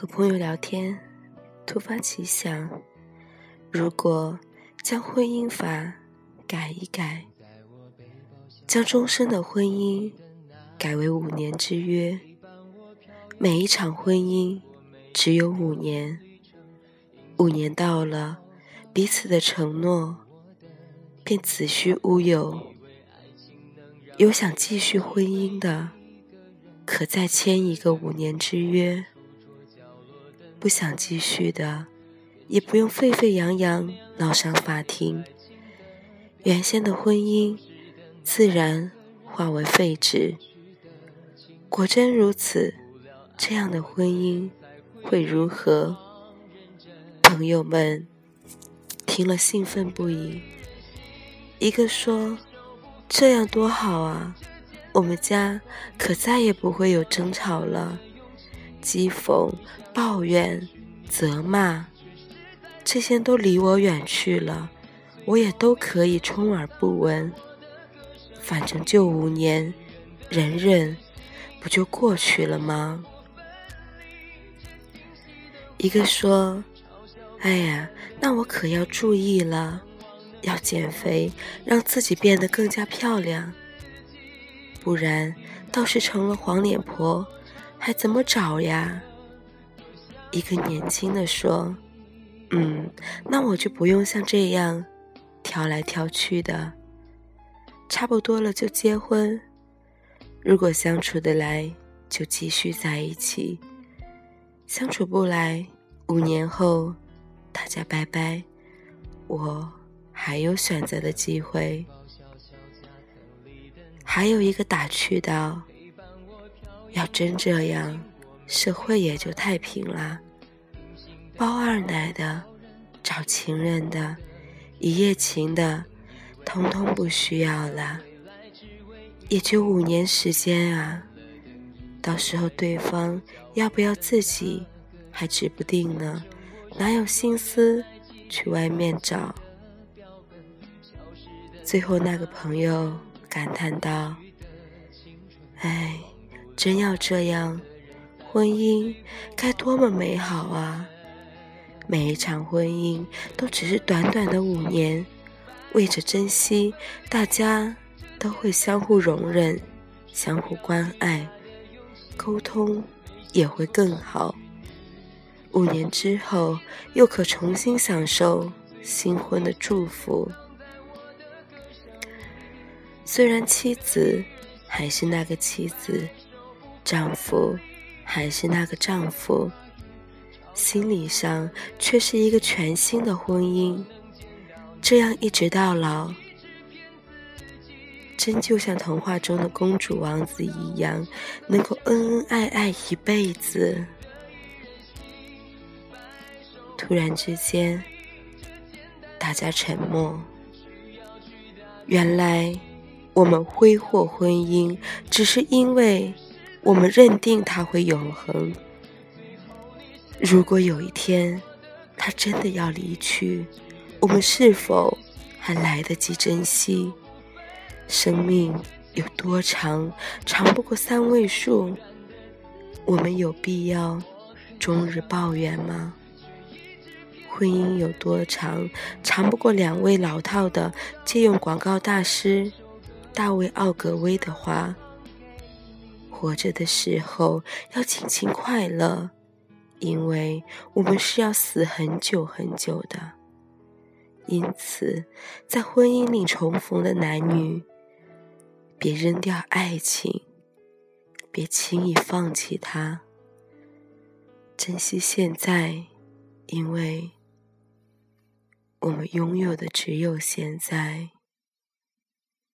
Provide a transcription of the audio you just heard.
和朋友聊天，突发奇想，如果将婚姻法改一改，将终身的婚姻改为五年之约，每一场婚姻只有五年，五年到了，彼此的承诺便子虚乌有。有想继续婚姻的，可再签一个五年之约。不想继续的，也不用沸沸扬扬闹上法庭，原先的婚姻自然化为废纸。果真如此，这样的婚姻会如何？朋友们听了兴奋不已，一个说：“这样多好啊，我们家可再也不会有争吵了。”讥讽、抱怨、责骂，这些都离我远去了，我也都可以充耳不闻。反正就五年，忍忍，不就过去了吗？一个说：“哎呀，那我可要注意了，要减肥，让自己变得更加漂亮，不然倒是成了黄脸婆。”还怎么找呀？一个年轻的说：“嗯，那我就不用像这样挑来挑去的，差不多了就结婚。如果相处得来，就继续在一起；相处不来，五年后大家拜拜，我还有选择的机会。”还有一个打趣道。要真这样，社会也就太平了。包二奶的、找情人的、一夜情的，通通不需要了。也就五年时间啊，到时候对方要不要自己还指不定呢，哪有心思去外面找？最后那个朋友感叹道：“哎。”真要这样，婚姻该多么美好啊！每一场婚姻都只是短短的五年，为着珍惜，大家都会相互容忍、相互关爱，沟通也会更好。五年之后，又可重新享受新婚的祝福。虽然妻子还是那个妻子。丈夫还是那个丈夫，心理上却是一个全新的婚姻。这样一直到老，真就像童话中的公主王子一样，能够恩恩爱爱一辈子。突然之间，大家沉默。原来，我们挥霍婚姻，只是因为。我们认定它会永恒。如果有一天它真的要离去，我们是否还来得及珍惜？生命有多长？长不过三位数。我们有必要终日抱怨吗？婚姻有多长？长不过两位老套的借用广告大师大卫·奥格威的话。活着的时候要尽情快乐，因为我们是要死很久很久的。因此，在婚姻里重逢的男女，别扔掉爱情，别轻易放弃它，珍惜现在，因为我们拥有的只有现在。